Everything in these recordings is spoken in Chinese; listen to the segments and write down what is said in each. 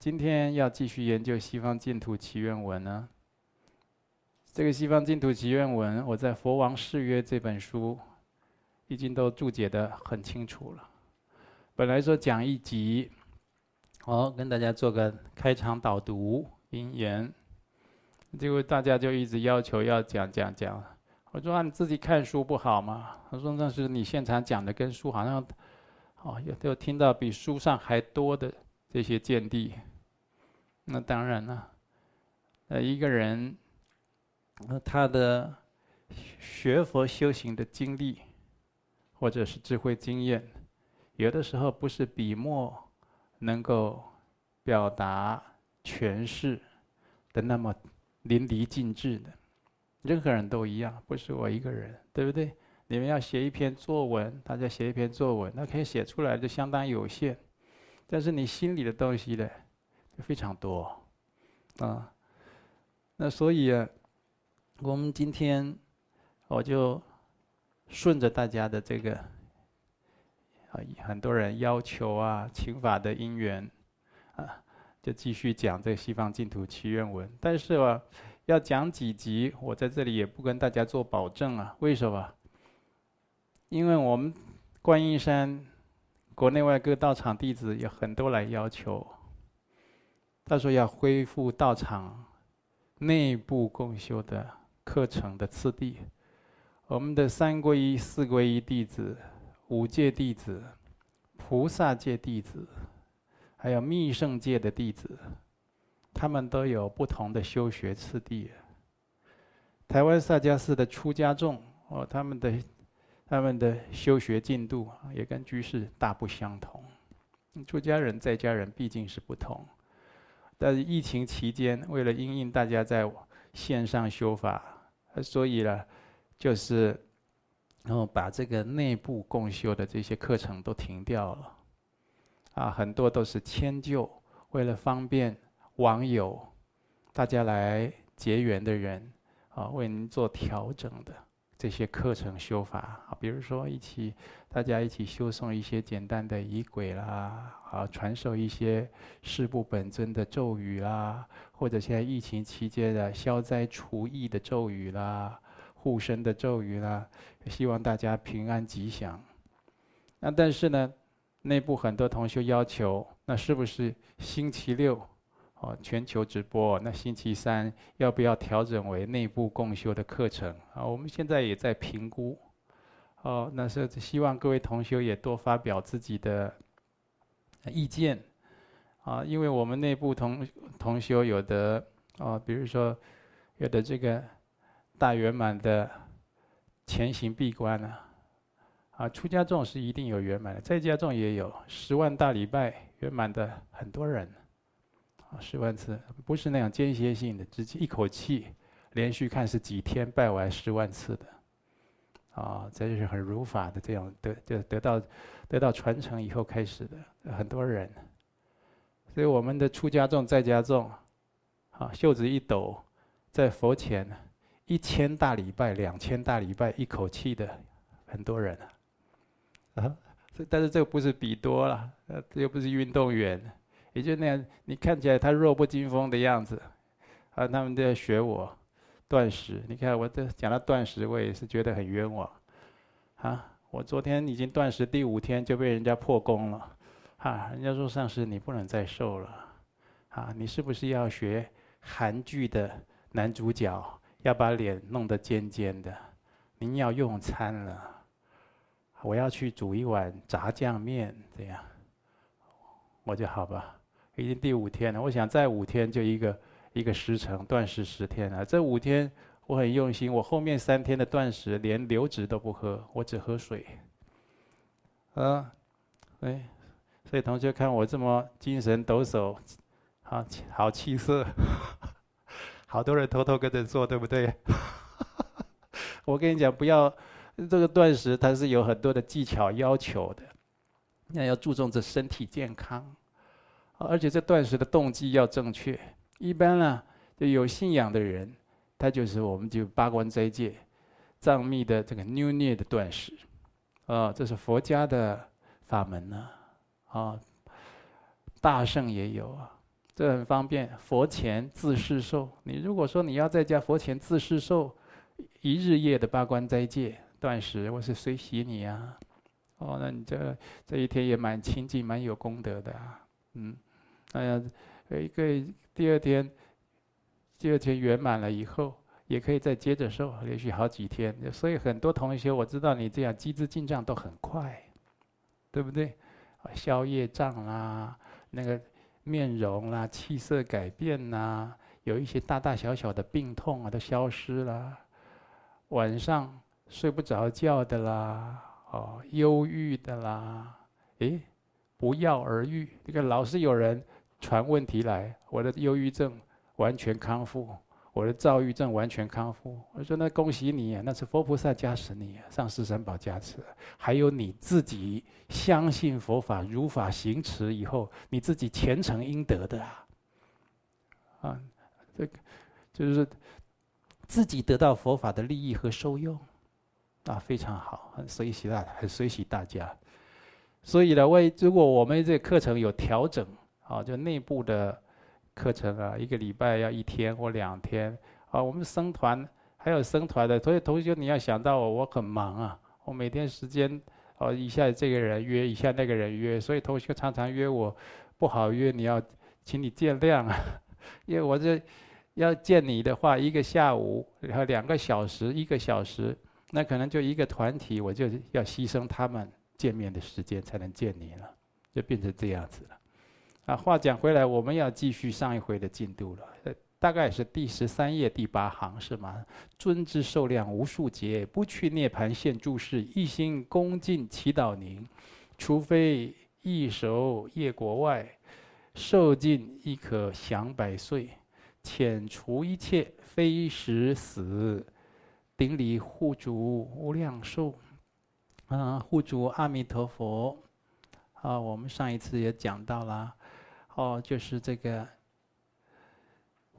今天要继续研究西方净土祈愿文呢。这个西方净土祈愿文，我在《佛王誓约》这本书已经都注解得很清楚了。本来说讲一集，我跟大家做个开场导读引言，结果大家就一直要求要讲讲讲。我说：“啊，你自己看书不好吗？”他说：“那是你现场讲的，跟书好像，哦，有有听到比书上还多的这些见地。那当然了，呃，一个人，那他的学佛修行的经历，或者是智慧经验，有的时候不是笔墨能够表达诠释的那么淋漓尽致的。”任何人都一样，不是我一个人，对不对？你们要写一篇作文，大家写一篇作文，那可以写出来就相当有限，但是你心里的东西呢，非常多，啊。那所以啊，我们今天我就顺着大家的这个啊，很多人要求啊，请法的因缘啊，就继续讲这个西方净土祈愿文，但是啊。要讲几集，我在这里也不跟大家做保证啊。为什么？因为我们观音山国内外各道场弟子有很多来要求，他说要恢复道场内部共修的课程的次第。我们的三皈依、四皈依弟子、五戒弟子、菩萨戒弟子，还有密圣戒的弟子。他们都有不同的修学次第。台湾萨迦寺的出家众哦，他们的他们的修学进度也跟居士大不相同。出家人、在家人毕竟是不同。但是疫情期间，为了因应大家在线上修法，所以呢，就是然后把这个内部共修的这些课程都停掉了。啊，很多都是迁就，为了方便。网友，大家来结缘的人，啊，为您做调整的这些课程修法啊，比如说一起大家一起修诵一些简单的仪轨啦，啊，传授一些事不本尊的咒语啦，或者现在疫情期间的消灾除疫的咒语啦，护身的咒语啦，希望大家平安吉祥。那但是呢，内部很多同学要求，那是不是星期六？哦，全球直播，那星期三要不要调整为内部共修的课程？啊，我们现在也在评估。哦，那是希望各位同学也多发表自己的意见。啊，因为我们内部同同修有的，哦，比如说有的这个大圆满的前行闭关啊，啊，出家众是一定有圆满的，在家众也有十万大礼拜圆满的很多人。十万次不是那样间歇性的，直接一口气连续看是几天拜完十万次的，啊，这就是很如法的这样得就得到得到传承以后开始的很多人，所以我们的出家众在家众，啊，袖子一抖，在佛前一千大礼拜、两千大礼拜一口气的很多人啊，这但是这个不是比多了，呃，又不是运动员。也就那样，你看起来他弱不禁风的样子，啊，他们都要学我断食。你看我这讲到断食，我也是觉得很冤枉，啊，我昨天已经断食第五天就被人家破功了，啊，人家说上师你不能再瘦了，啊，你是不是要学韩剧的男主角，要把脸弄得尖尖的？您要用餐了，我要去煮一碗炸酱面，这样，我就好吧。已经第五天了，我想再五天就一个一个时辰断食十天了。这五天我很用心，我后面三天的断食连流质都不喝，我只喝水。啊，哎，所以同学看我这么精神抖擞，好好气色，好多人偷偷跟着做，对不对？我跟你讲，不要这个断食，它是有很多的技巧要求的，那要注重这身体健康。而且这断食的动机要正确。一般呢，就有信仰的人，他就是我们就八关斋戒、藏密的这个牛蘖的断食，啊，这是佛家的法门呢，啊，大圣也有啊，这很方便。佛前自是受，你如果说你要在家佛前自是受一日夜的八关斋戒断食，我是随喜你啊。哦，那你这这一天也蛮清净，蛮有功德的啊。嗯，哎呀，一个第二天，第二天圆满了以后，也可以再接着受，连续好几天。所以很多同学，我知道你这样机智进账都很快，对不对？消业障啦，那个面容啦、气色改变呐，有一些大大小小的病痛啊都消失了，晚上睡不着觉的啦。哦，忧郁的啦，诶，不药而愈。这个老是有人传问题来，我的忧郁症完全康复，我的躁郁症完全康复。我说那恭喜你，那是佛菩萨加持你，上师三宝加持，还有你自己相信佛法，如法行持以后，你自己虔诚应得的啊。啊，这个就是自己得到佛法的利益和受用。啊，非常好，很随喜大，很随喜大家。所以呢，为如果我们这课程有调整，啊，就内部的课程啊，一个礼拜要一天或两天啊。我们生团还有生团的，所以同学你要想到我，我很忙啊，我每天时间哦，一下这个人约，一下那个人约，所以同学常常约我，不好约，你要请你见谅啊，因为我这要见你的话，一个下午然后两个小时，一个小时。那可能就一个团体，我就要牺牲他们见面的时间才能见你了，就变成这样子了。啊，话讲回来，我们要继续上一回的进度了。大概是第十三页第八行是吗？尊之受量无数劫，不去涅槃现住世，一心恭敬祈祷您。除非异熟业国外，受尽亦可享百岁，遣除一切非时死。顶礼护主无量寿，啊，护主阿弥陀佛，啊，我们上一次也讲到了，哦，就是这个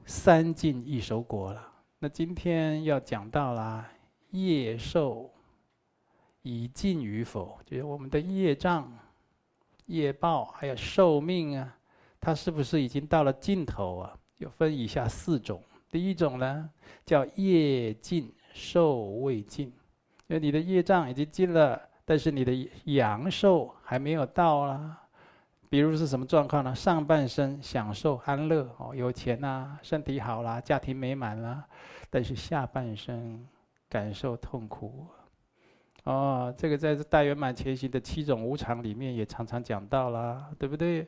三尽异熟果了。那今天要讲到了业寿已尽与否，就是我们的业障、业报还有寿命啊，它是不是已经到了尽头啊？有分以下四种，第一种呢叫业尽。寿未尽，因为你的业障已经尽了，但是你的阳寿还没有到啦。比如是什么状况呢？上半生享受安乐哦，有钱呐、身体好啦，家庭美满啦，但是下半生感受痛苦。哦，这个在这大圆满前行的七种无常里面也常常讲到啦，对不对？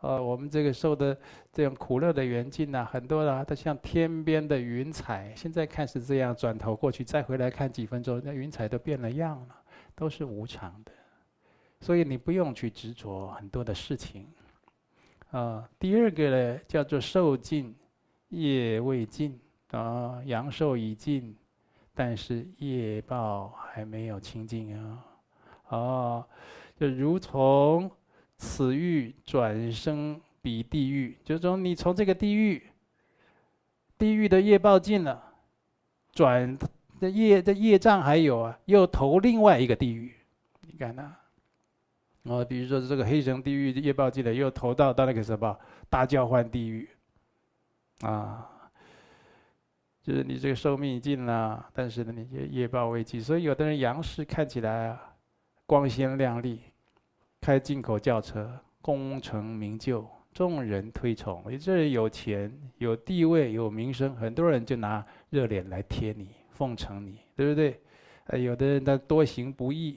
呃，我们这个受的这种苦乐的缘境呐，很多的它像天边的云彩，现在看是这样，转头过去再回来看几分钟，那云彩都变了样了，都是无常的。所以你不用去执着很多的事情。啊，第二个呢，叫做寿尽业未尽啊，阳寿已尽，但是业报还没有清净啊。哦，就如从。此欲转生彼地狱，就是说你从这个地狱，地狱的业报尽了，转的业的业障还有啊，又投另外一个地狱，你看呐，哦，比如说这个黑绳地狱的业报尽了，又投到到那个什么大交换地狱，啊，就是你这个寿命已尽了，但是呢，你业报未尽，所以有的人阳世看起来啊，光鲜亮丽。开进口轿车，功成名就，众人推崇。你这人有钱、有地位、有名声，很多人就拿热脸来贴你、奉承你，对不对？呃，有的人他多行不义，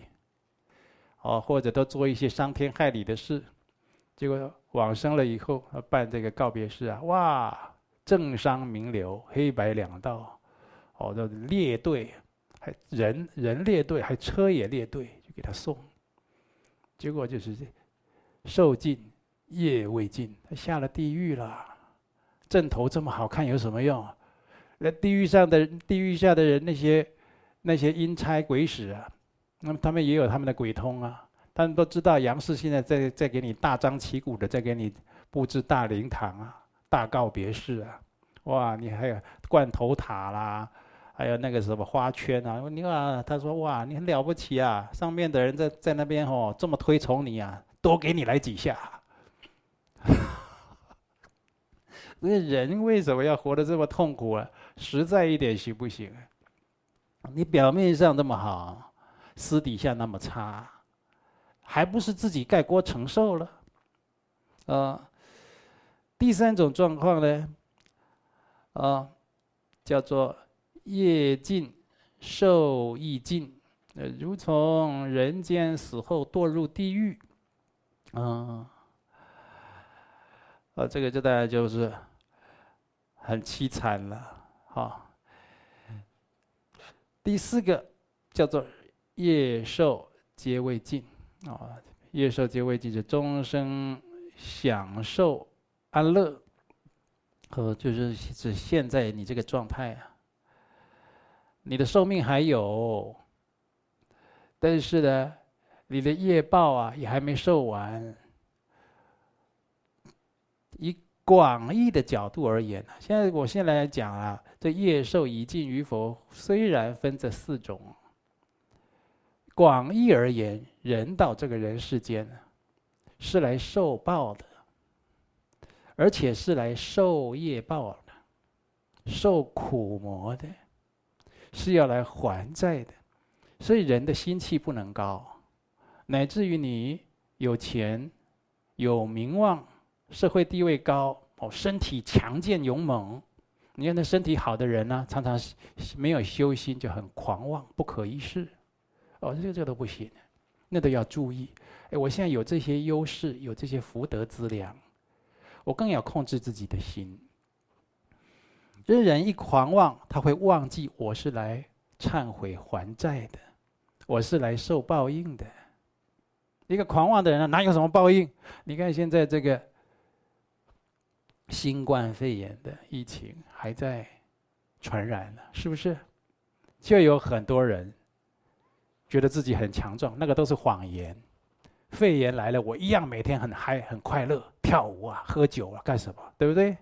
哦，或者都做一些伤天害理的事，结果往生了以后，办这个告别式啊，哇，政商名流，黑白两道，哦，都列队，还人人列队，还车也列队，就给他送。结果就是这，寿尽业未尽，他下了地狱了。阵头这么好看有什么用？那地狱上的地狱下的人，那些那些阴差鬼使啊，那么他们也有他们的鬼通啊。他们都知道杨氏现在在在给你大张旗鼓的在给你布置大灵堂啊、大告别式啊。哇，你还有罐头塔啦。还有那个什么花圈啊，你看他说哇，你很了不起啊！上面的人在在那边哦，这么推崇你啊，多给你来几下。那人为什么要活得这么痛苦啊？实在一点行不行？你表面上这么好，私底下那么差，还不是自己盖锅承受了？啊，第三种状况呢，啊，叫做业尽受亦尽，呃，如从人间死后堕入地狱，啊，啊，这个就大家就是很凄惨了，哈。第四个叫做业寿皆未尽，啊，业寿皆未尽是终生。享受安乐，和就是指现在你这个状态啊，你的寿命还有，但是呢，你的业报啊也还没受完。以广义的角度而言呢，现在我现在来讲啊，这业寿已尽与否，虽然分这四种，广义而言，人到这个人世间。是来受报的，而且是来受业报的，受苦磨的，是要来还债的。所以人的心气不能高，乃至于你有钱、有名望、社会地位高、哦，身体强健勇猛。你看那身体好的人呢，常常没有修心，就很狂妄、不可一世。哦，这个这个都不行，那都要注意。哎，我现在有这些优势，有这些福德资粮，我更要控制自己的心。这人一狂妄，他会忘记我是来忏悔还债的，我是来受报应的。一个狂妄的人哪有什么报应？你看现在这个新冠肺炎的疫情还在传染了，是不是？就有很多人觉得自己很强壮，那个都是谎言。肺炎来了，我一样每天很嗨、很快乐，跳舞啊、喝酒啊，干什么？对不对？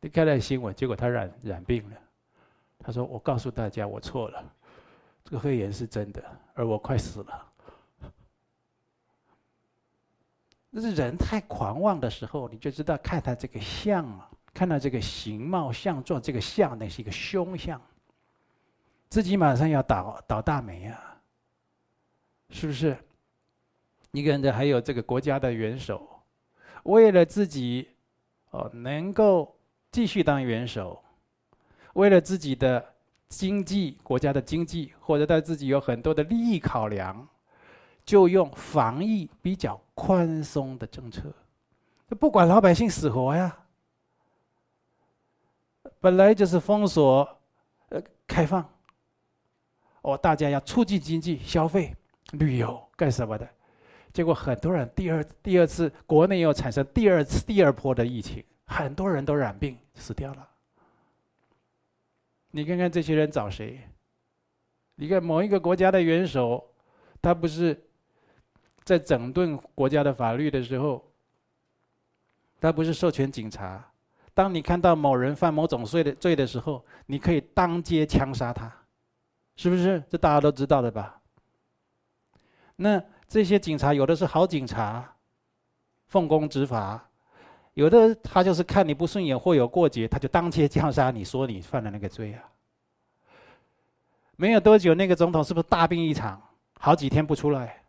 你看那新闻，结果他染染病了。他说：“我告诉大家，我错了，这个肺炎是真的，而我快死了。”那是人太狂妄的时候，你就知道看他这个相啊，看他这个形貌相状，这个相那是一个凶相，自己马上要倒倒大霉啊，是不是？一个人的还有这个国家的元首，为了自己哦能够继续当元首，为了自己的经济国家的经济，或者他自己有很多的利益考量，就用防疫比较宽松的政策，不管老百姓死活呀。本来就是封锁，呃，开放，哦，大家要促进经济消费、旅游干什么的。结果很多人第二第二次国内又产生第二次第二波的疫情，很多人都染病死掉了。你看看这些人找谁？你看某一个国家的元首，他不是在整顿国家的法律的时候，他不是授权警察，当你看到某人犯某种罪的罪的时候，你可以当街枪杀他，是不是？这大家都知道的吧？那。这些警察有的是好警察，奉公执法；有的他就是看你不顺眼或有过节，他就当街枪杀你，说你犯了那个罪啊。没有多久，那个总统是不是大病一场，好几天不出来？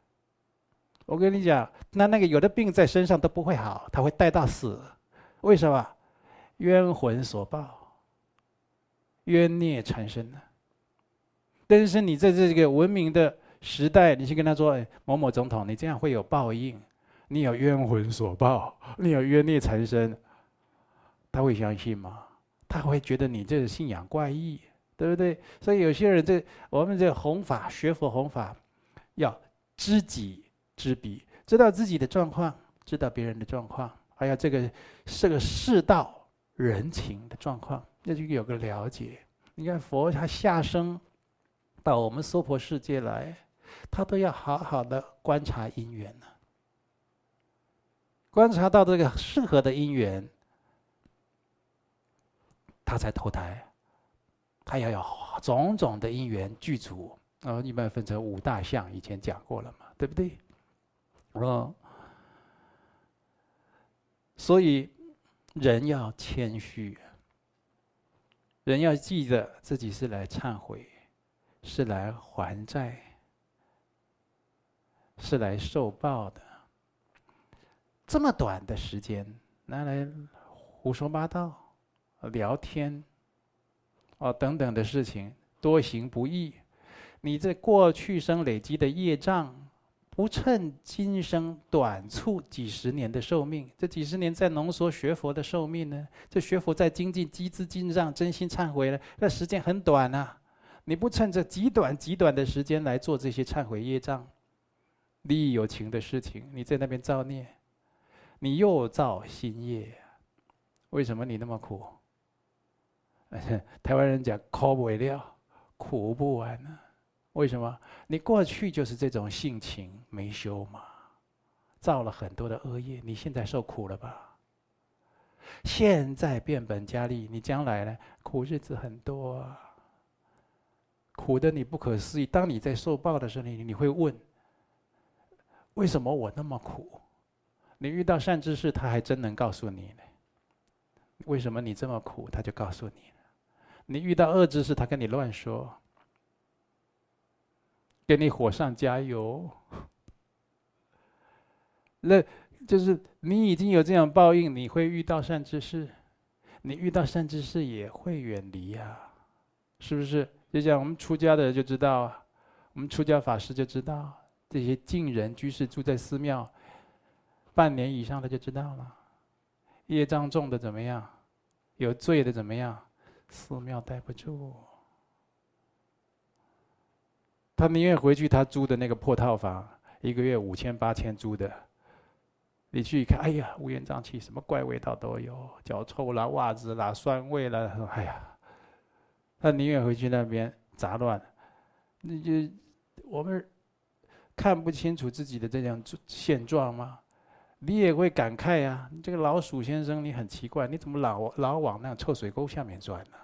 我跟你讲，那那个有的病在身上都不会好，他会带到死。为什么？冤魂所报，冤孽缠身呢。但是你在这个文明的。时代，你去跟他说：“，某某总统，你这样会有报应，你有冤魂所报，你有冤孽缠身。”他会相信吗？他会觉得你这是信仰怪异，对不对？所以有些人这我们这弘法学佛弘法，要知己知彼，知道自己的状况，知道别人的状况，还有这个这个世道人情的状况，那就有个了解。你看佛他下生到我们娑婆世界来。他都要好好的观察因缘呢，观察到这个适合的因缘，他才投胎。他要有种种的因缘具足，然后一般分成五大项，以前讲过了嘛，对不对？哦，所以人要谦虚，人要记得自己是来忏悔，是来还债，是来受报的。这么短的时间拿来胡说八道、聊天，哦，等等的事情，多行不义。你这过去生累积的业障。不趁今生短促几十年的寿命，这几十年在浓缩学佛的寿命呢？这学佛在精进积资净障，真心忏悔了，那时间很短呐、啊。你不趁着极短极短的时间来做这些忏悔业障、利益有情的事情，你在那边造孽，你又造新业。为什么你那么苦？台湾人讲苦不了，苦不完呢、为什么？你过去就是这种性情没修嘛，造了很多的恶业，你现在受苦了吧？现在变本加厉，你将来呢？苦日子很多啊，苦的你不可思议。当你在受报的时候，你你会问：为什么我那么苦？你遇到善知识，他还真能告诉你呢。为什么你这么苦？他就告诉你。你遇到恶知识，他跟你乱说。给你火上加油，那就是你已经有这样报应，你会遇到善知识，你遇到善知识也会远离呀，是不是？就像我们出家的人就知道啊，我们出家法师就知道，这些近人居士住在寺庙，半年以上的就知道了，业障重的怎么样，有罪的怎么样，寺庙待不住。他宁愿回去他租的那个破套房，一个月五千八千租的。你去一看，哎呀，乌烟瘴气，什么怪味道都有，脚臭啦、袜子啦、酸味啦，哎呀，他宁愿回去那边杂乱。那就我们看不清楚自己的这样现状吗？你也会感慨呀，你这个老鼠先生，你很奇怪，你怎么老老往那臭水沟下面钻呢？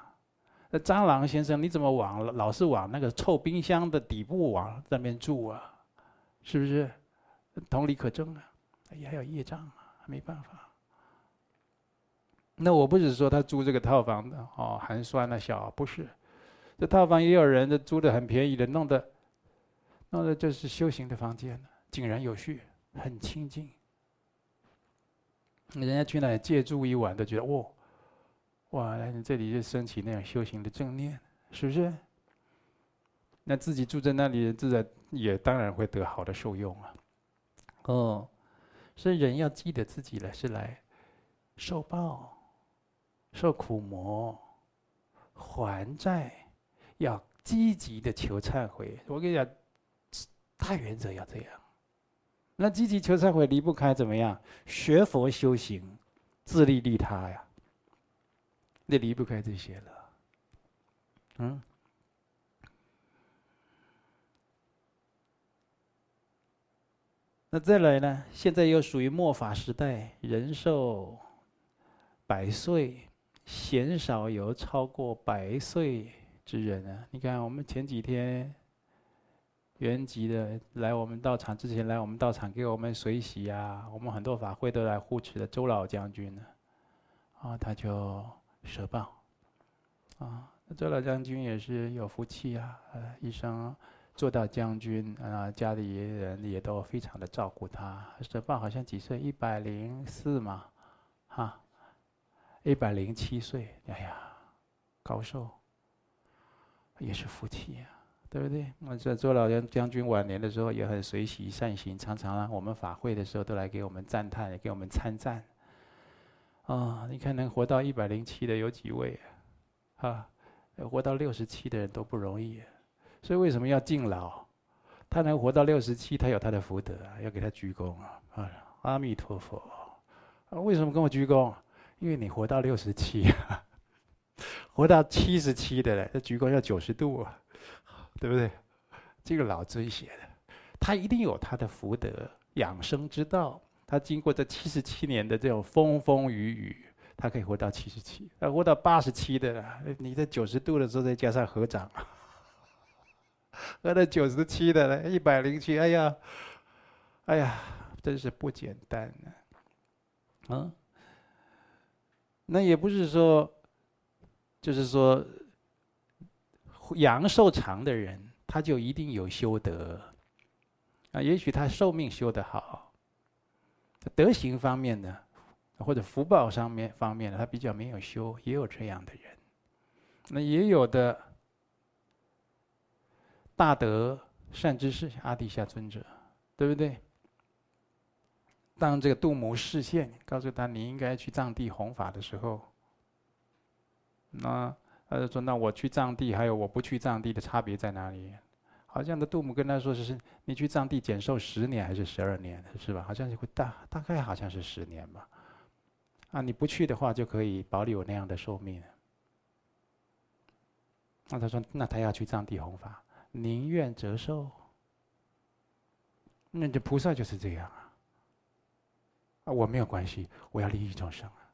那蟑螂先生，你怎么往老是往那个臭冰箱的底部往那边住啊？是不是？同理可证啊！也还有业障啊，没办法。那我不是说他租这个套房的哦，寒酸啊小，不是。这套房也有人租的很便宜的，弄的，弄的就是修行的房间，井然有序，很清净。人家去那里借住一晚，都觉得哦。哇，那你这里就升起那样修行的正念，是不是？那自己住在那里，自然也当然会得好的受用啊。哦，所以人要记得自己来是来受报、受苦磨、还债，要积极的求忏悔。我跟你讲，大原则要这样。那积极求忏悔离不开怎么样？学佛修行，自利利他呀。那离不开这些了，嗯。那再来呢？现在又属于末法时代，人寿百岁，鲜少有超过百岁之人啊！你看，我们前几天原籍的来我们道场之前，来我们道场给我们随喜啊，我们很多法会都来护持的周老将军呢，啊，他就。舍报，啊，周老将军也是有福气啊，呃，一生做到将军，啊，家里人也都非常的照顾他。舍报好像几岁？一百零四嘛，哈，一百零七岁，哎呀，高寿，也是福气呀，对不对？那这周老将将军晚年的时候也很随喜善行，常常啊，我们法会的时候都来给我们赞叹，也给我们参赞。啊、你看能活到一百零七的有几位啊？啊，活到六十七的人都不容易，所以为什么要敬老？他能活到六十七，他有他的福德，要给他鞠躬啊！啊，阿弥陀佛！啊，为什么跟我鞠躬？因为你活到六十七，活到七十七的人，这鞠躬要九十度啊，对不对？这个老尊写的，他一定有他的福德养生之道。他经过这七十七年的这种风风雨雨，他可以活到七十七。他活到八十七的，你在九十度的时候再加上合掌，活到九十七的了，一百零七，哎呀，哎呀，真是不简单呢。啊，那也不是说，就是说，阳寿长的人，他就一定有修德。啊，也许他寿命修得好，德行方面的，或者福报上面方面的，他比较没有修，也有这样的人。那也有的大德善知识，阿底峡尊者，对不对？当这个杜母示现，告诉他你应该去藏地弘法的时候，那他就说：“那我去藏地，还有我不去藏地的差别在哪里？”好像的度母跟他说：“是你去藏地减寿十年还是十二年，是吧？好像就会大大概好像是十年吧。啊，你不去的话就可以保留那样的寿命。”那他说：“那他要去藏地弘法，宁愿折寿。那这菩萨就是这样啊。啊，我没有关系，我要利益众生啊。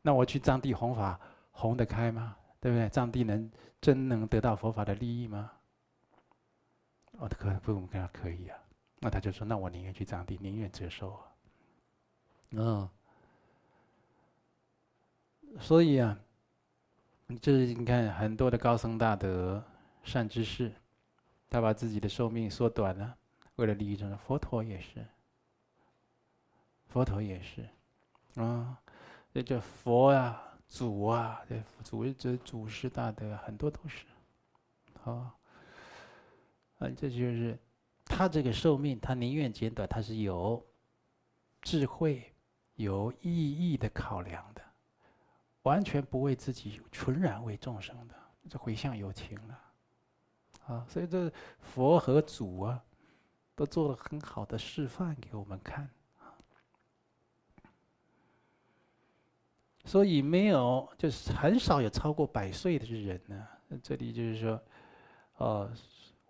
那我去藏地弘法，弘得开吗？对不对？藏地能真能得到佛法的利益吗？哦，可不，我们跟他可以啊。那他就说：那我宁愿去藏地，宁愿折寿啊。嗯，所以啊。”就是你看很多的高僧大德、善知识，他把自己的寿命缩短了，为了利益众生。佛陀也是，佛陀也是，啊，这叫佛啊，祖啊，这祖这祖师大德很多都是，啊，啊，这就是他这个寿命，他宁愿减短，他是有智慧、有意义的考量的。完全不为自己，纯然为众生的，这回向有情了，啊！所以这佛和祖啊，都做了很好的示范给我们看，所以没有，就是很少有超过百岁的人呢。这里就是说，哦，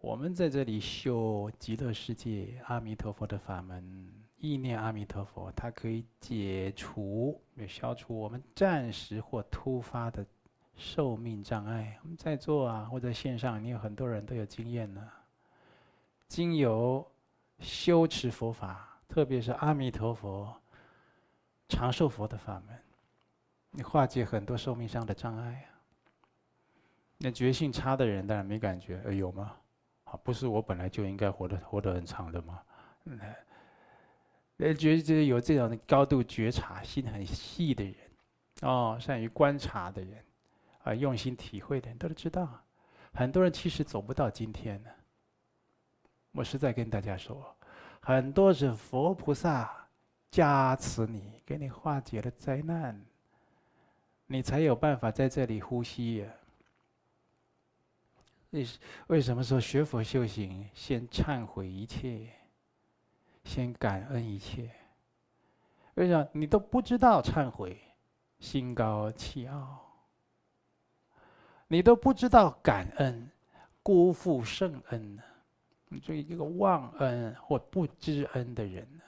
我们在这里修极乐世界阿弥陀佛的法门。意念阿弥陀佛，它可以解除、消除我们暂时或突发的寿命障碍。我们在座啊，或者线上，你有很多人都有经验呢。经由修持佛法，特别是阿弥陀佛、长寿佛的法门，你化解很多寿命上的障碍啊。那觉性差的人当然没感觉，呃，有吗？啊，不是我本来就应该活得活得很长的吗？嗯。那，觉得有这种高度觉察、心很细的人，哦，善于观察的人，啊，用心体会的人，都知道，很多人其实走不到今天呢。我实在跟大家说，很多是佛菩萨加持你，给你化解了灾难，你才有办法在这里呼吸呀。为为什么说学佛修行，先忏悔一切？先感恩一切，为什么你都不知道忏悔，心高气傲；你都不知道感恩，辜负圣恩呢？你作为一个忘恩或不知恩的人呢？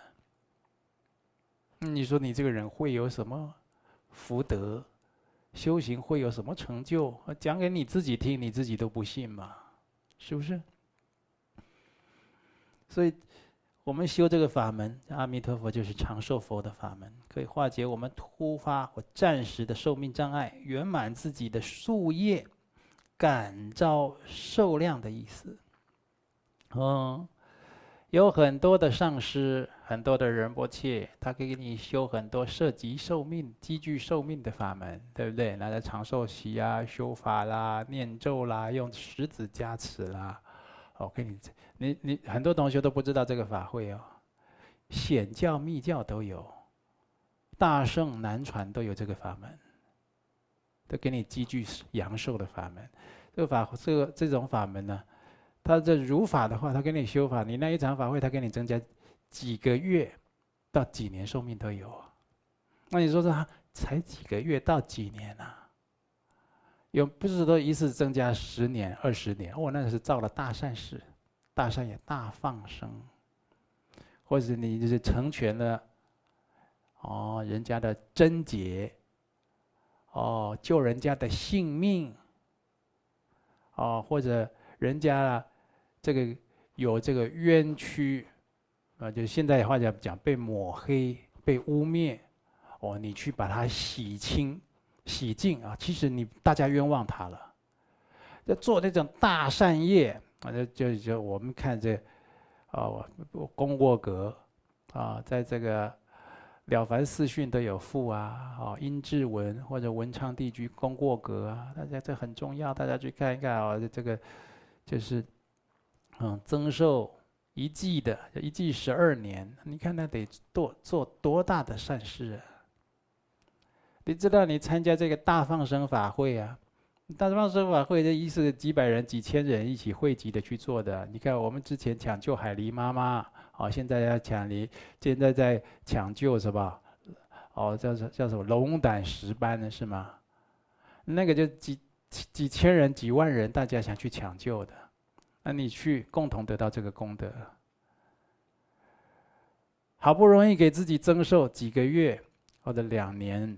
你说你这个人会有什么福德？修行会有什么成就？讲给你自己听，你自己都不信吗？是不是？所以。我们修这个法门，阿弥陀佛就是长寿佛的法门，可以化解我们突发或暂时的寿命障碍，圆满自己的夙业，感召寿量的意思。嗯，有很多的上师，很多的仁波切，他可以给你修很多涉及寿命、积聚寿命的法门，对不对？拿来长寿席啊，修法啦，念咒啦，用石子加持啦。我跟你，你你很多同学都不知道这个法会哦，显教、密教都有，大圣南传都有这个法门，都给你积聚阳寿的法门。这个法，这个这种法门呢，他这如法的话，他给你修法，你那一场法会，他给你增加几个月到几年寿命都有。那你说这才几个月到几年啊？有不是说一次增加十年、二十年？哦，那是造了大善事，大善也大放生，或者你就是成全了哦人家的贞洁，哦救人家的性命，哦或者人家这个有这个冤屈，啊就现在话讲讲被抹黑、被污蔑，哦，你去把它洗清、洗净啊，其实你大家冤枉他了。要做那种大善业，啊，就就就我们看这，啊，功过格，啊，在这个《了凡四训》都有附啊，啊，阴騭文或者文昌帝君功过格啊，大家这很重要，大家去看一看啊，这个就是，嗯，增寿一季的，一季十二年，你看那得多做多大的善事啊！你知道你参加这个大放生法会啊？大放生法会的意思，几百人、几千人一起汇集的去做的。你看，我们之前抢救海狸妈妈，哦，现在要抢离，现在在抢救是吧？哦，叫叫什么龙胆石斑的是吗？那个就几几千人、几万人，大家想去抢救的，那你去共同得到这个功德。好不容易给自己增寿几个月，或者两年、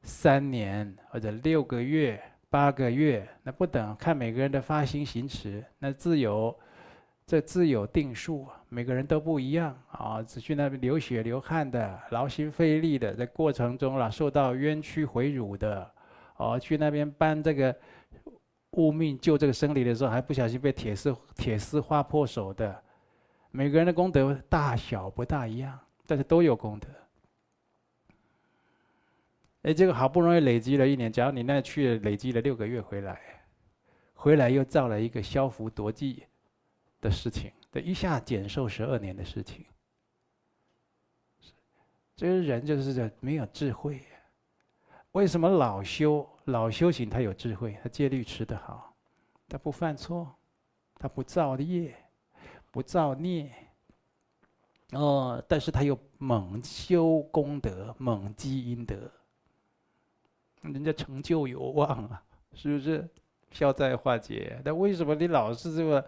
三年，或者六个月。八个月，那不等，看每个人的发心行持，那自有，这自有定数，每个人都不一样啊。只去那边流血流汗的，劳心费力的，在过程中了受到冤屈毁辱的，哦，去那边搬这个物命救这个生灵的时候，还不小心被铁丝铁丝划破手的，每个人的功德大小不大一样，但是都有功德。哎，这个好不容易累积了一年，假如你那去累积了六个月回来，回来又造了一个消福夺济的事情，这一下减寿十二年的事情。这个人就是这没有智慧。为什么老修老修行他有智慧？他戒律持得好，他不犯错，他不造业，不造孽。哦，但是他又猛修功德，猛积阴德。人家成就有望啊，是不是？消灾化解。但为什么你老是这么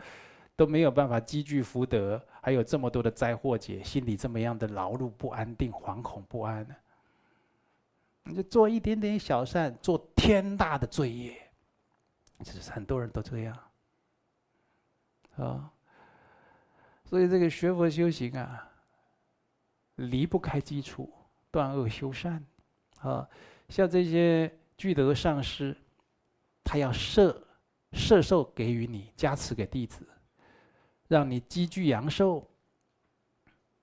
都没有办法积聚福德，还有这么多的灾祸劫，心里这么样的劳碌不安定、惶恐不安呢？你就做一点点小善，做天大的罪业，其实很多人都这样啊。所以这个学佛修行啊，离不开基础，断恶修善啊。像这些具德上师，他要设设受给予你，加持给弟子，让你积聚阳寿。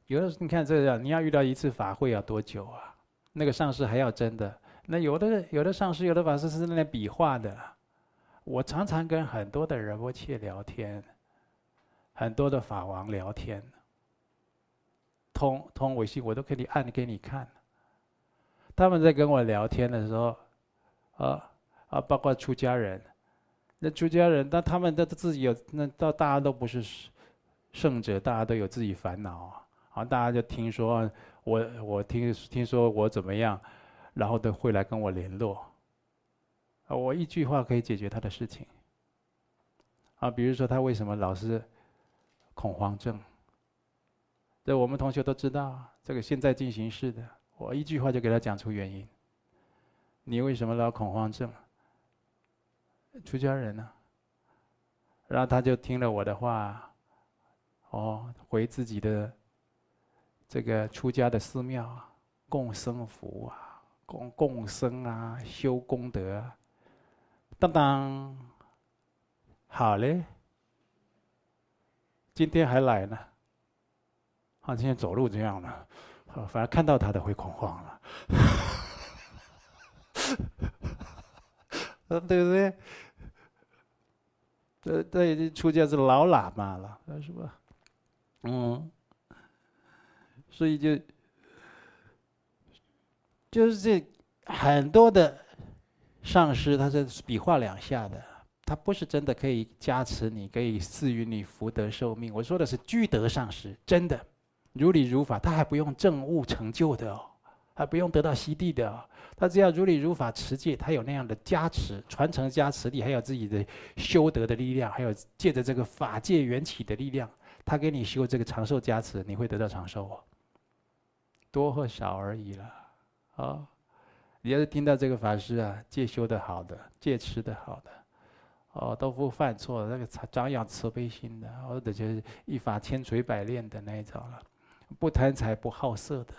有的你看这样，你要遇到一次法会要多久啊？那个上师还要真的。那有的有的上师，有的法师是那比划的。我常常跟很多的人波切聊天，很多的法王聊天，通通微信我都可以按给你看。他们在跟我聊天的时候，啊啊，包括出家人，那出家人，那他们都自己有，那到大家都不是圣者，大家都有自己烦恼啊，啊，大家就听说我我听听说我怎么样，然后都会来跟我联络，啊，我一句话可以解决他的事情，啊，比如说他为什么老是恐慌症，这我们同学都知道，这个现在进行式的。我一句话就给他讲出原因。你为什么老恐慌症？出家人呢、啊？然后他就听了我的话，哦，回自己的这个出家的寺庙，啊，共生福啊，供供僧啊，修功德啊。当当，好嘞，今天还来呢。啊，今天走路这样呢。反而看到他的会恐慌了，对不对？这这已经出家是老喇嘛了，是吧？嗯，所以就就是这很多的上师，他是比划两下的，他不是真的可以加持你，可以赐予你福德寿命。我说的是具德上师，真的。如理如法，他还不用证悟成就的哦，还不用得到西地的哦，他只要如理如法持戒，他有那样的加持、传承加持力，还有自己的修德的力量，还有借着这个法界缘起的力量，他给你修这个长寿加持，你会得到长寿哦。多或少而已了，啊、哦！你要是听到这个法师啊，戒修的好的，戒吃的好的，哦，都不犯错，那个长养慈悲心的，或者就是一法千锤百炼的那一种了。不贪财不好色的，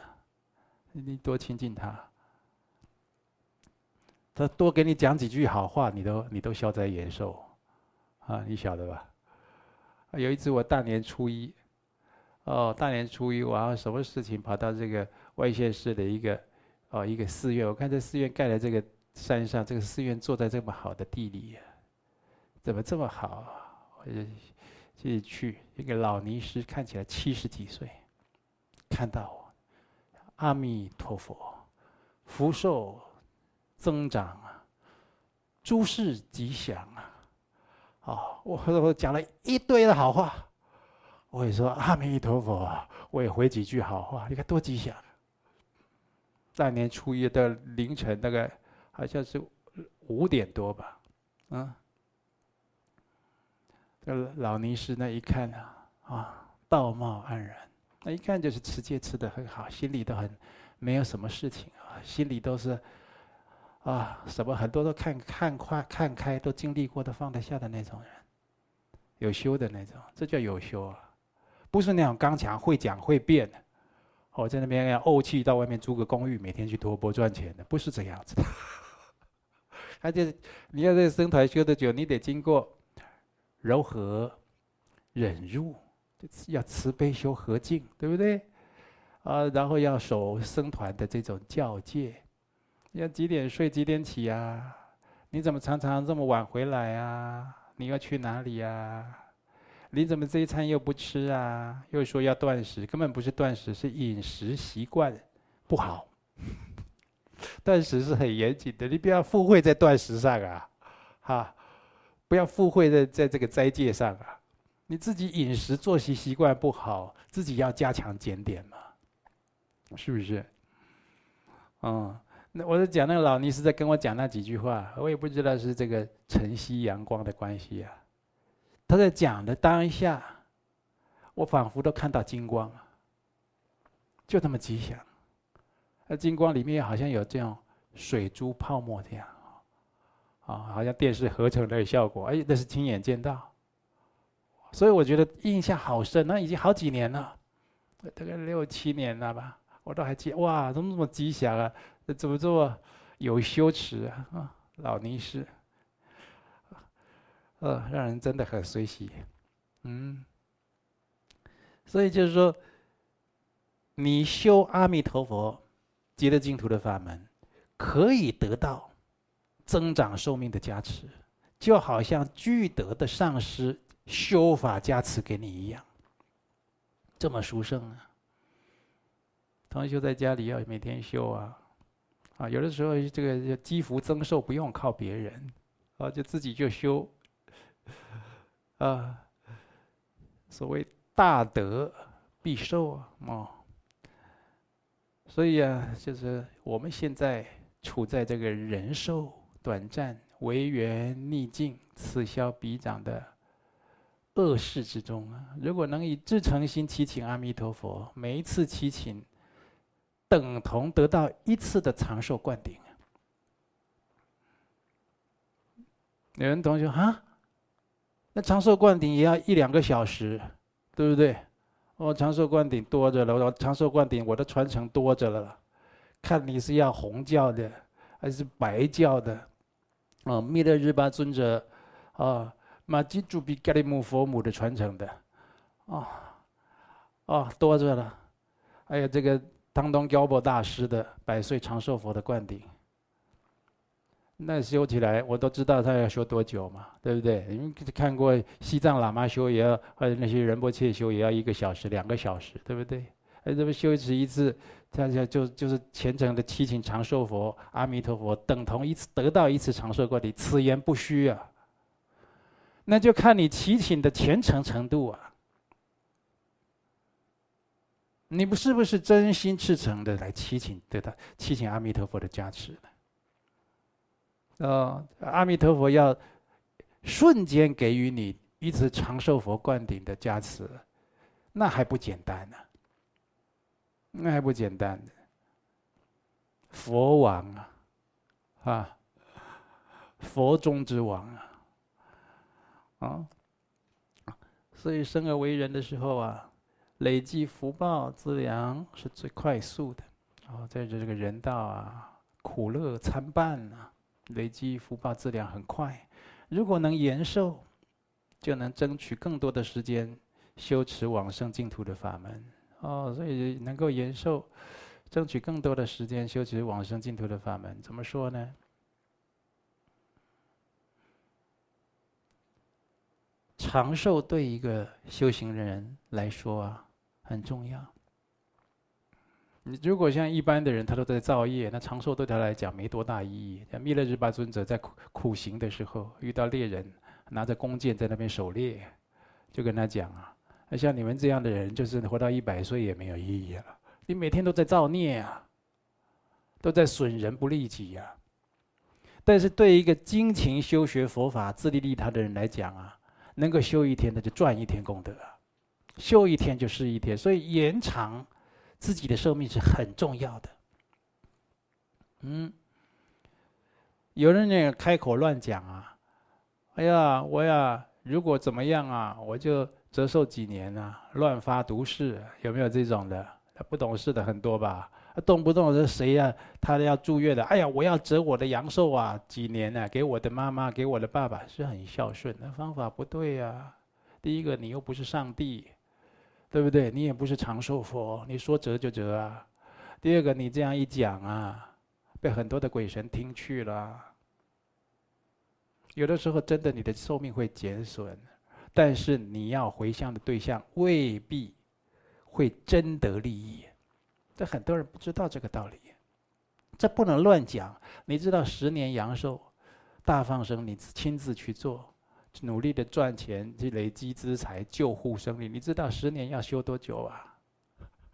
你多亲近他，他多给你讲几句好话，你都你都消灾延寿，啊，你晓得吧？有一次我大年初一，哦，大年初一我什么事情跑到这个外县市的一个哦一个寺院，我看这寺院盖在这个山上，这个寺院坐在这么好的地里，怎么这么好啊？我就进去，一个老尼师看起来七十几岁，看到我，阿弥陀佛，福寿增长啊，诸事吉祥啊。哦，我我讲了一堆的好话，我也说阿弥陀佛，我也回几句好话，你看多吉祥。大年初一的凌晨，大概好像是五点多吧，嗯，这老尼师那一看啊，啊，道貌岸然，那一看就是持戒持得很好，心里都很没有什么事情啊，心里都是。啊，什么很多都看看快看开，都经历过的放得下的那种人，有修的那种，这叫有修啊，不是那种刚强会讲会辩的，哦，在那边要怄气到外面租个公寓，每天去托钵赚钱的，不是这样子的。而且你要在僧团修的久，你得经过柔和、忍辱，要慈悲修和敬，对不对？啊，然后要守僧团的这种教戒。要几点睡几点起啊？你怎么常常这么晚回来啊？你要去哪里呀？你怎么这一餐又不吃啊？又说要断食，根本不是断食，是饮食习惯不好。断食是很严谨的，你不要附会在断食上啊，哈，不要附会在在这个斋戒上啊。你自己饮食作息习惯不好，自己要加强检点嘛，是不是？嗯。那我在讲那个老尼师在跟我讲那几句话，我也不知道是这个晨曦阳光的关系啊。他在讲的当下，我仿佛都看到金光了，就那么吉祥。那金光里面好像有这样水珠泡沫这样，啊，好像电视合成的效果。哎，那是亲眼见到，所以我觉得印象好深。那已经好几年了，大概六七年了吧，我都还记得。哇，怎么这么吉祥啊？怎么这么有修持啊？啊，老尼师，呃，让人真的很随喜，嗯。所以就是说，你修阿弥陀佛极乐净土的法门，可以得到增长寿命的加持，就好像具德的上师修法加持给你一样，这么殊胜啊！同修在家里要每天修啊。啊，有的时候这个积福增寿不用靠别人，啊，就自己就修。啊，所谓大德必受啊，哦。所以啊，就是我们现在处在这个人寿短暂、唯缘逆境、此消彼长的恶世之中啊，如果能以至诚心祈请阿弥陀佛，每一次祈请。等同得到一次的长寿灌顶。有人同学啊，那长寿灌顶也要一两个小时，对不对？哦长寿灌顶多着了，我长寿灌顶我的传承多着了，看你是要红教的还是白教的？哦，弥勒日巴尊者，啊，玛吉祖比嘎利木佛母的传承的，啊，啊，多着了，还有这个。汤东高博大师的百岁长寿佛的灌顶，那修起来我都知道他要修多久嘛，对不对？你们看过西藏喇嘛修也要，或者那些仁波切修也要一个小时、两个小时，对不对？哎，这么修持一次，大家就就是虔诚的祈请长寿佛阿弥陀佛，等同一次得到一次长寿灌顶，此言不虚啊。那就看你祈请的虔诚程度啊。你不是不是真心赤诚的来祈请得到祈请阿弥陀佛的加持呢？哦，阿弥陀佛要瞬间给予你一次长寿佛灌顶的加持，那还不简单呢？那还不简单呢？佛王啊，啊，佛中之王啊，啊，所以生而为人的时候啊。累积福报资粮是最快速的，哦，在这这个人道啊，苦乐参半啊，累积福报质量很快。如果能延寿，就能争取更多的时间修持往生净土的法门。哦，所以能够延寿，争取更多的时间修持往生净土的法门，怎么说呢？长寿对一个修行人来说啊，很重要。你如果像一般的人，他都在造业，那长寿对他来讲没多大意义。像弥勒日巴尊者在苦苦行的时候，遇到猎人，拿着弓箭在那边狩猎，就跟他讲啊，那像你们这样的人，就是活到一百岁也没有意义了。你每天都在造孽啊，都在损人不利己呀。但是对一个精勤修学佛法、自利利他的人来讲啊，能够修一天，那就赚一天功德，修一天就是一天，所以延长。自己的寿命是很重要的。嗯，有人呢开口乱讲啊，哎呀，我呀，如果怎么样啊，我就折寿几年啊，乱发毒誓，有没有这种的？不懂事的很多吧？动不动是谁呀？他要住院的，哎呀，我要折我的阳寿啊，几年呢？给我的妈妈，给我的爸爸，是很孝顺的方法不对呀。第一个，你又不是上帝。对不对？你也不是长寿佛，你说折就折啊。第二个，你这样一讲啊，被很多的鬼神听去了。有的时候真的你的寿命会减损，但是你要回向的对象未必会真得利益。这很多人不知道这个道理，这不能乱讲。你知道十年阳寿大放生，你亲自去做。努力的赚钱，去累积资财，救护生命。你知道十年要修多久啊？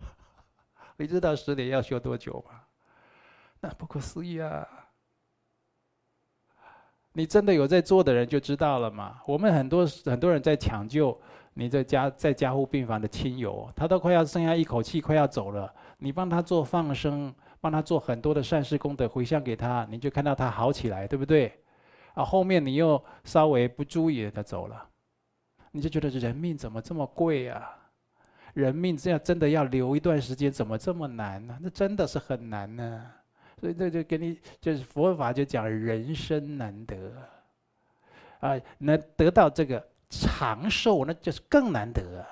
你知道十年要修多久吗？那不可思议啊！你真的有在做的人就知道了嘛。我们很多很多人在抢救你在家在家护病房的亲友，他都快要剩下一口气，快要走了。你帮他做放生，帮他做很多的善事功德回向给他，你就看到他好起来，对不对？啊，后面你又稍微不注意，他走了，你就觉得人命怎么这么贵啊？人命这样真的要留一段时间，怎么这么难呢？那真的是很难呢。所以这就给你，就是佛法就讲人生难得，啊，能得到这个长寿，那就是更难得啊。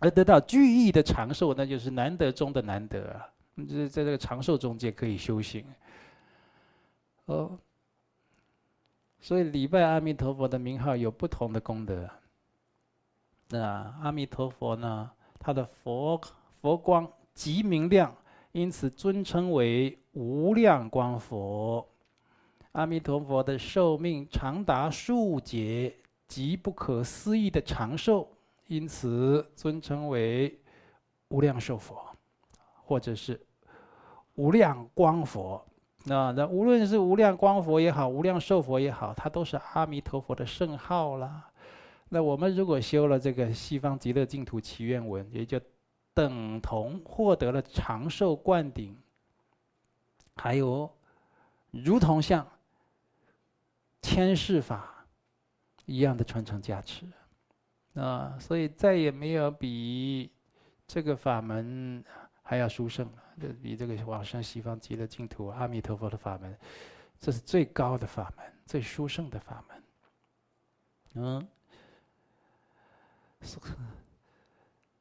而得到具义的长寿，那就是难得中的难得啊。就在这个长寿中间可以修行，哦。所以礼拜阿弥陀佛的名号有不同的功德。那阿弥陀佛呢，他的佛佛光极明亮，因此尊称为无量光佛。阿弥陀佛的寿命长达数劫，极不可思议的长寿，因此尊称为无量寿佛，或者是无量光佛。那那无论是无量光佛也好，无量寿佛也好，它都是阿弥陀佛的圣号啦。那我们如果修了这个西方极乐净土祈愿文，也就等同获得了长寿灌顶，还有如同像千世法一样的传承加持。啊，所以再也没有比这个法门还要殊胜了。这比这个往生西方极乐净土阿弥陀佛的法门，这是最高的法门，最殊胜的法门。嗯，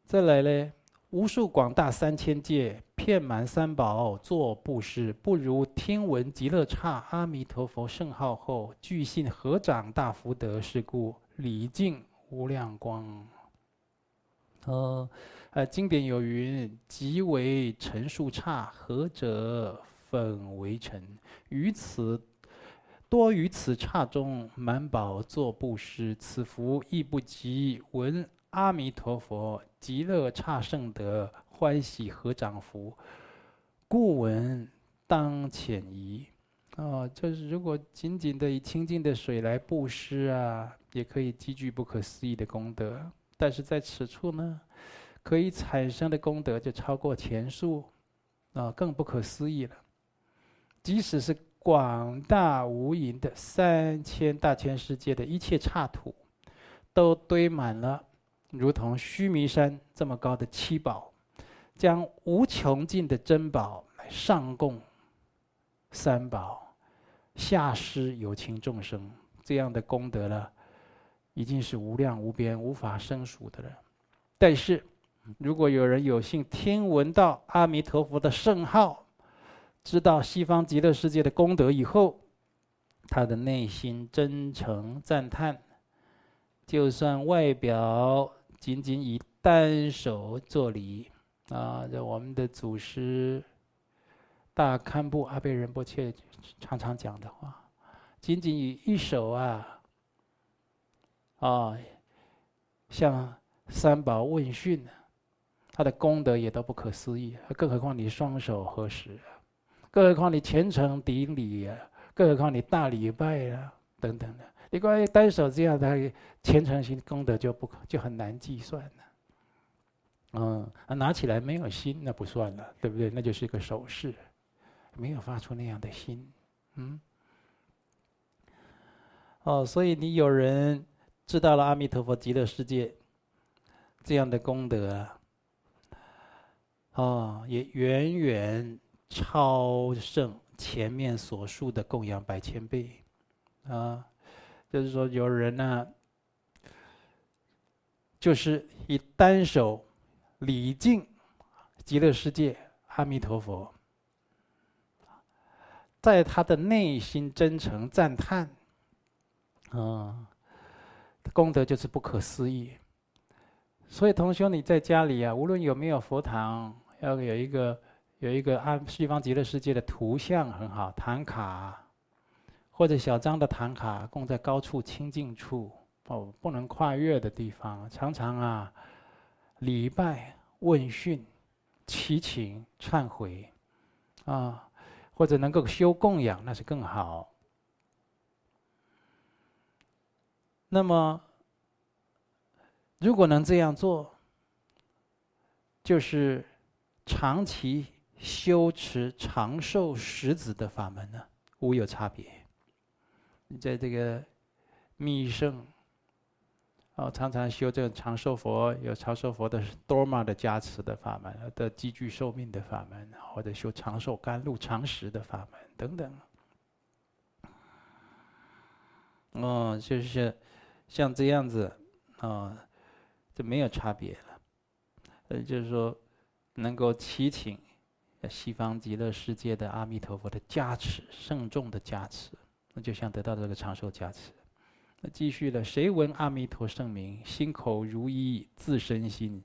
再来嘞，无数广大三千界，遍满三宝，作布施，不如听闻极乐刹阿弥陀佛圣号后，具信合掌大福德。是故礼敬无量光。哦。呃，经典有云：“即为尘数刹，何者粉为尘？于此多于此刹中满宝作布施，此福亦不及闻阿弥陀佛极乐刹圣德欢喜合掌福，故闻当浅疑。”哦，就是如果仅仅的以清净的水来布施啊，也可以积聚不可思议的功德。但是在此处呢？可以产生的功德就超过前述，啊，更不可思议了。即使是广大无垠的三千大千世界的一切刹土，都堆满了如同须弥山这么高的七宝，将无穷尽的珍宝上供三宝，下施有情众生，这样的功德了，已经是无量无边、无法胜数的了。但是，如果有人有幸听闻到阿弥陀佛的圣号，知道西方极乐世界的功德以后，他的内心真诚赞叹，就算外表仅仅以单手作礼，啊，这我们的祖师大堪布阿倍仁波切常常讲的话，仅仅以一手啊，啊，向三宝问讯，他的功德也都不可思议，更何况你双手合十。更何况你虔诚顶礼啊，更何况你大礼拜啊，等等的。你关于单手这样的虔诚心功德就不就很难计算了。嗯，拿起来没有心那不算了，对不对？那就是一个手势，没有发出那样的心。嗯。哦，所以你有人知道了阿弥陀佛极乐世界这样的功德啊，哦，也远远。超胜前面所述的供养百千倍，啊，就是说有人呢、就是以单手礼敬极乐世界阿弥陀佛，在他的内心真诚赞叹，啊，功德就是不可思议。所以同学你在家里啊，无论有没有佛堂，要有一个。有一个安西方极乐世界的图像很好，唐卡或者小张的唐卡供在高处清净处哦，不能跨越的地方，常常啊礼拜问讯、祈请忏悔啊，或者能够修供养，那是更好。那么如果能这样做，就是长期。修持长寿十子的法门呢，无有差别。你在这个密乘，哦，常常修这个长寿佛，有长寿佛的多玛的加持的法门，的积聚寿命的法门，或者修长寿甘露长食的法门等等。哦，就是像这样子，哦，就没有差别了。呃，就是说，能够祈请。西方极乐世界的阿弥陀佛的加持，圣众的加持，那就像得到这个长寿加持。那继续了，谁闻阿弥陀圣名，心口如一自身心，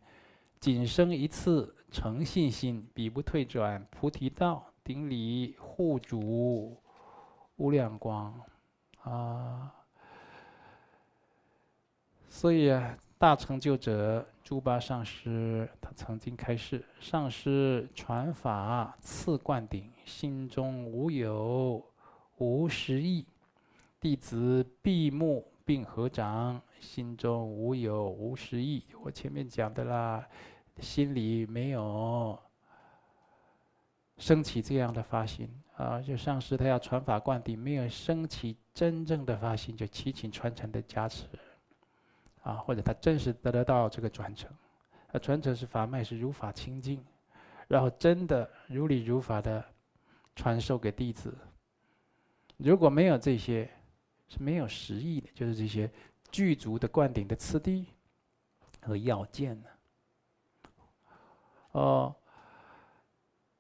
仅生一次诚信心，彼不退转菩提道，顶礼护主无量光啊！所以啊。大成就者，诸巴上师，他曾经开示：上师传法赐灌顶，心中无有无实义；弟子闭目并合掌，心中无有无实义。我前面讲的啦，心里没有升起这样的发心啊，就上师他要传法灌顶，没有升起真正的发心，就祈请传承的加持。啊，或者他真实得得到这个传承，啊，传承是法脉是如法清净，然后真的如理如法的传授给弟子。如果没有这些，是没有实义的，就是这些具足的灌顶的次第和要件呢。哦，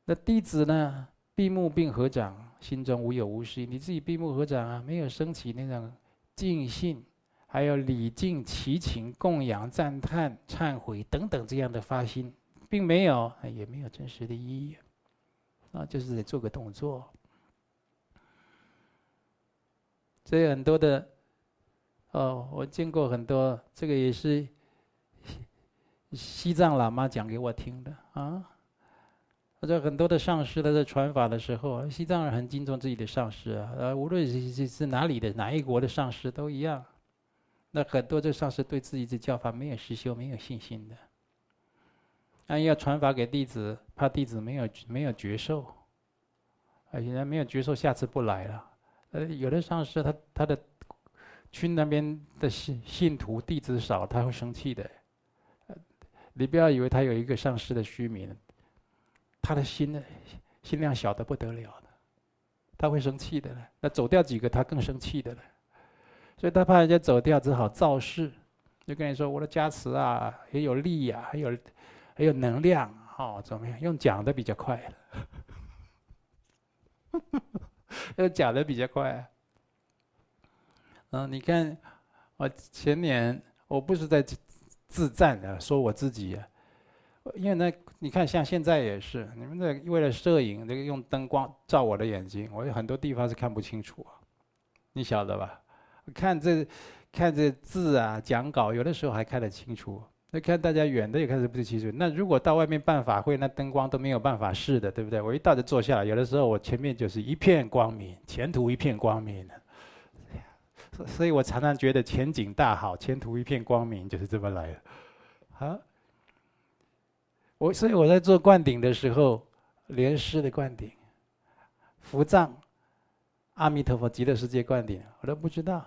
那弟子呢，闭目并合掌，心中无有无实义。你自己闭目合掌啊，没有升起那种净信。还有礼敬、祈请、供养、赞叹、忏悔等等这样的发心，并没有，也没有真实的意义，啊，就是得做个动作。所以很多的，哦，我见过很多，这个也是西藏喇嘛讲给我听的啊。或者很多的上师他在传法的时候，西藏人很敬重自己的上师啊，呃，无论是是是哪里的哪一国的上师都一样。那很多这上师对自己的教法没有实修，没有信心的，那要传法给弟子，怕弟子没有没有觉受，啊，现在没有觉受，下次不来了。呃，有的上师他他的去那边的信信徒弟子少，他会生气的。你不要以为他有一个上师的虚名，他的心呢心量小的不得了的，他会生气的。那走掉几个，他更生气的了。所以他怕人家走掉，只好造势，就跟你说我的加持啊，也有力呀、啊，还有还有能量，哦，怎么样？用讲的比较快，用讲的比较快。嗯，你看，我前年我不是在自赞的说我自己，啊因为那你看像现在也是，你们在为了摄影，这个用灯光照我的眼睛，我有很多地方是看不清楚啊，你晓得吧？看这，看这字啊，讲稿有的时候还看得清楚。那看大家远的也开始不清楚。那如果到外面办法会，那灯光都没有办法试的，对不对？我一到就坐下来，有的时候我前面就是一片光明，前途一片光明。所以我常常觉得前景大好，前途一片光明，就是这么来的。好，我所以我在做灌顶的时候，莲师的灌顶，伏藏，阿弥陀佛极乐世界灌顶，我都不知道。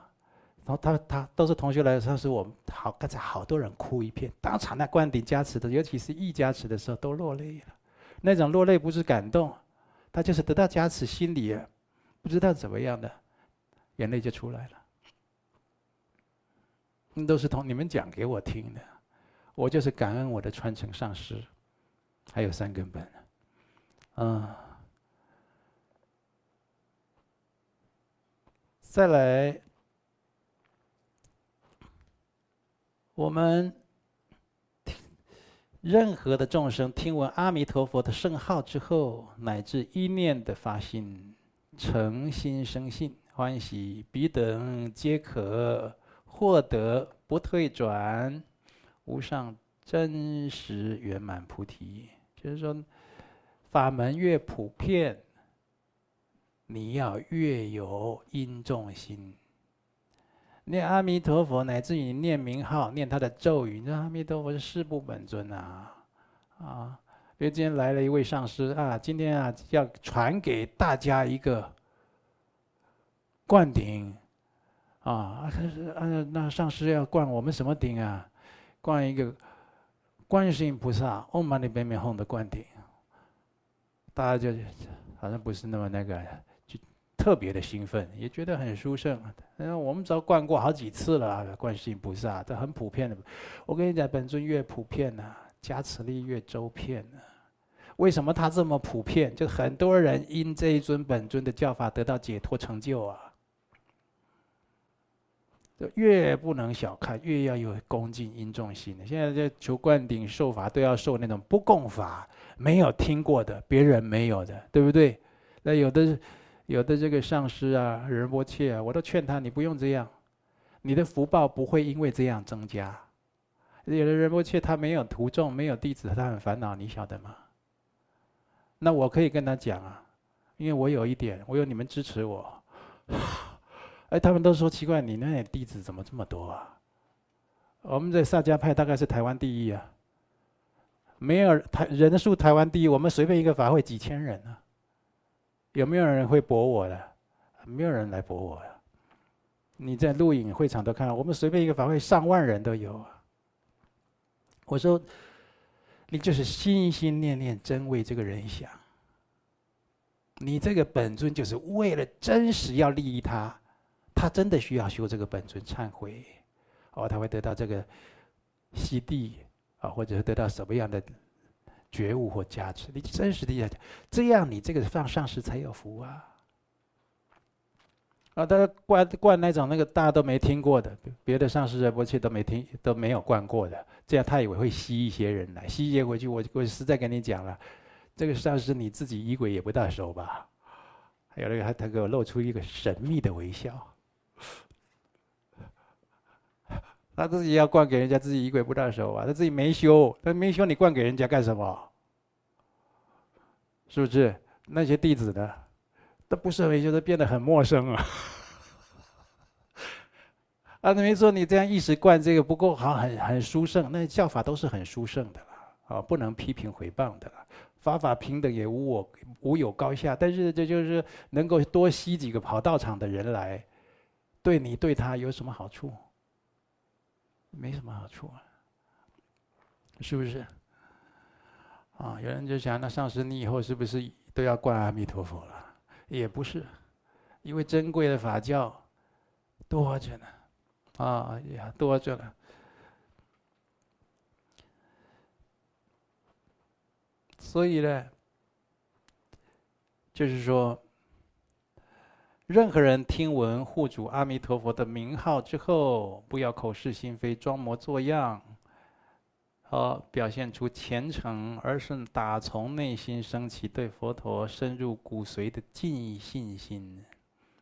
然后他他都是同学来的时，我们好刚才好多人哭一片，当场那灌顶加持的，尤其是一加持的时候都落泪了。那种落泪不是感动，他就是得到加持，心里不知道怎么样的，眼泪就出来了。都是同你们讲给我听的，我就是感恩我的传承上师，还有三根本，嗯，再来。我们任何的众生听闻阿弥陀佛的圣号之后，乃至一念的发心，诚心生信欢喜，彼等皆可获得不退转无上真实圆满菩提。就是说，法门越普遍，你要越有因重心。念阿弥陀佛，乃至于念名号、念他的咒语，你说阿弥陀佛是誓不本尊啊！啊，比如今天来了一位上师啊，今天啊要传给大家一个灌顶啊，他是啊，那上师要灌我们什么顶啊？灌一个观世音菩萨嗡嘛呢叭咪吽的灌顶，大家就好像不是那么那个。特别的兴奋，也觉得很殊胜。嗯，我们早灌过好几次了，观世音菩萨，这很普遍的。我跟你讲，本尊越普遍呢，加持力越周遍呢。为什么他这么普遍？就很多人因这一尊本尊的教法得到解脱成就啊。越不能小看，越要有恭敬因重心。现在这求灌顶受法，都要受那种不共法、没有听过的、别人没有的，对不对？那有的。有的这个上师啊，仁波切啊，我都劝他，你不用这样，你的福报不会因为这样增加。有的仁波切他没有徒众，没有弟子，他很烦恼，你晓得吗？那我可以跟他讲啊，因为我有一点，我有你们支持我。哎，他们都说奇怪，你那弟子怎么这么多啊？我们在萨迦派大概是台湾第一啊，没有台人数台湾第一，我们随便一个法会几千人啊。有没有人会驳我的？没有人来驳我呀。你在录影会场都看到，我们随便一个法会上万人都有啊。我说，你就是心心念念真为这个人想，你这个本尊就是为了真实要利益他，他真的需要修这个本尊忏悔，哦，他会得到这个悉地啊，或者是得到什么样的？觉悟或加持，你真实的要这样，你这个上上师才有福啊！啊，大家灌灌那种那个大家都没听过的，别的上师仁波切都没听都没有灌过的，这样他以为会吸一些人来，吸一些回去。我我实在跟你讲了，这个上师你自己仪轨也不大熟吧？还有那个他他给我露出一个神秘的微笑。他自己要灌给人家，自己仪轨不大熟啊！他自己没修，他没修，你灌给人家干什么？是不是？那些弟子呢，都不是没修，都变得很陌生啊！啊，没说你这样一时灌这个不够好，很很殊胜，那教法都是很殊胜的了啊，不能批评回谤的了。法法平等，也无我无有高下，但是这就是能够多吸几个跑道场的人来，对你对他有什么好处？没什么好处啊，是不是？啊，有人就想，那上师你以后是不是都要灌阿弥陀佛了？也不是，因为珍贵的法教多着呢，啊呀，多着呢。所以呢，就是说，任何人听闻护主阿弥陀佛的名号之后，不要口是心非、装模作样，好表现出虔诚，而是打从内心升起对佛陀深入骨髓的敬意信心，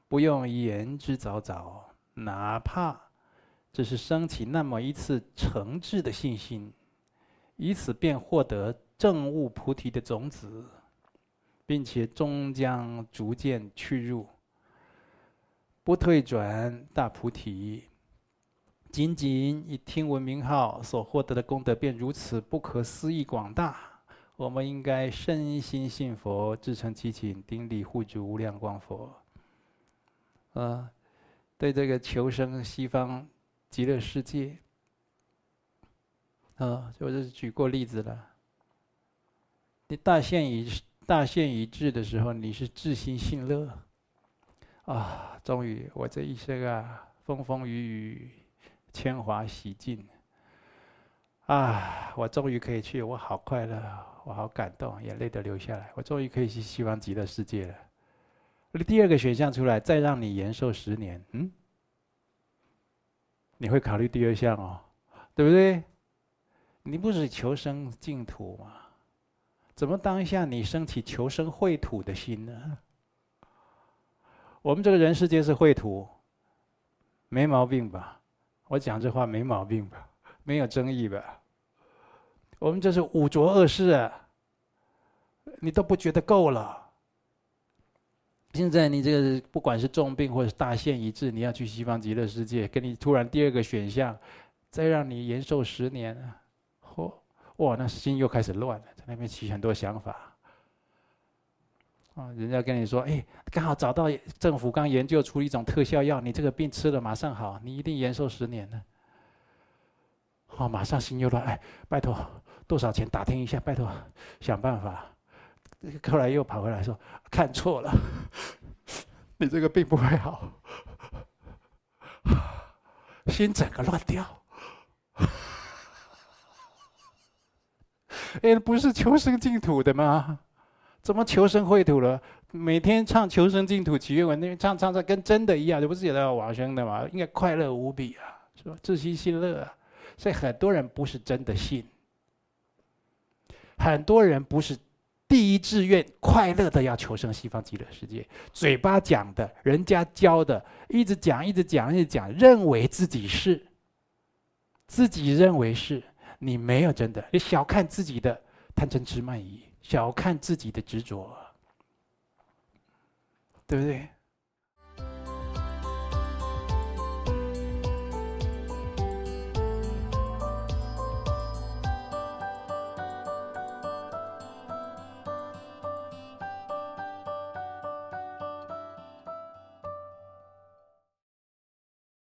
不用言之凿凿，哪怕只是升起那么一次诚挚的信心，以此便获得。证悟菩提的种子，并且终将逐渐去入不退转大菩提。仅仅以听闻名号所获得的功德便如此不可思议广大，我们应该身心信佛，至诚祈请顶礼护主无量光佛。啊，对这个求生西方极乐世界，啊，就是举过例子了。你大限已大限已至的时候，你是至心信乐啊！终于，我这一生啊，风风雨雨，铅华洗尽啊！我终于可以去，我好快乐，我好感动，眼泪都流下来。我终于可以去西方极乐世界了。那第二个选项出来，再让你延寿十年，嗯？你会考虑第二项哦，对不对？你不是求生净土吗？怎么当下你升起求生秽土的心呢？我们这个人世界是秽土，没毛病吧？我讲这话没毛病吧？没有争议吧？我们这是五浊恶世啊，你都不觉得够了？现在你这个不管是重病或者是大限已至，你要去西方极乐世界，给你突然第二个选项，再让你延寿十年，嚯！哇，那心又开始乱了，在那边起很多想法。啊，人家跟你说，哎，刚好找到政府刚研究出一种特效药，你这个病吃了马上好，你一定延寿十年呢。好，马上心又乱，哎，拜托多少钱打听一下，拜托想办法。后来又跑回来说，看错了，你这个病不会好，心整个乱掉。哎，不是求生净土的吗？怎么求生秽土了？每天唱求生净土祈愿文，那边唱唱唱跟真的一样，这不是也要往生的吗？应该快乐无比啊，是吧？自心信乐啊。所以很多人不是真的信，很多人不是第一志愿快乐的要求生西方极乐世界，嘴巴讲的，人家教的，一直讲，一直讲，一直讲，认为自己是，自己认为是。你没有真的，你小看自己的贪嗔痴慢疑，小看自己的执着，对不对？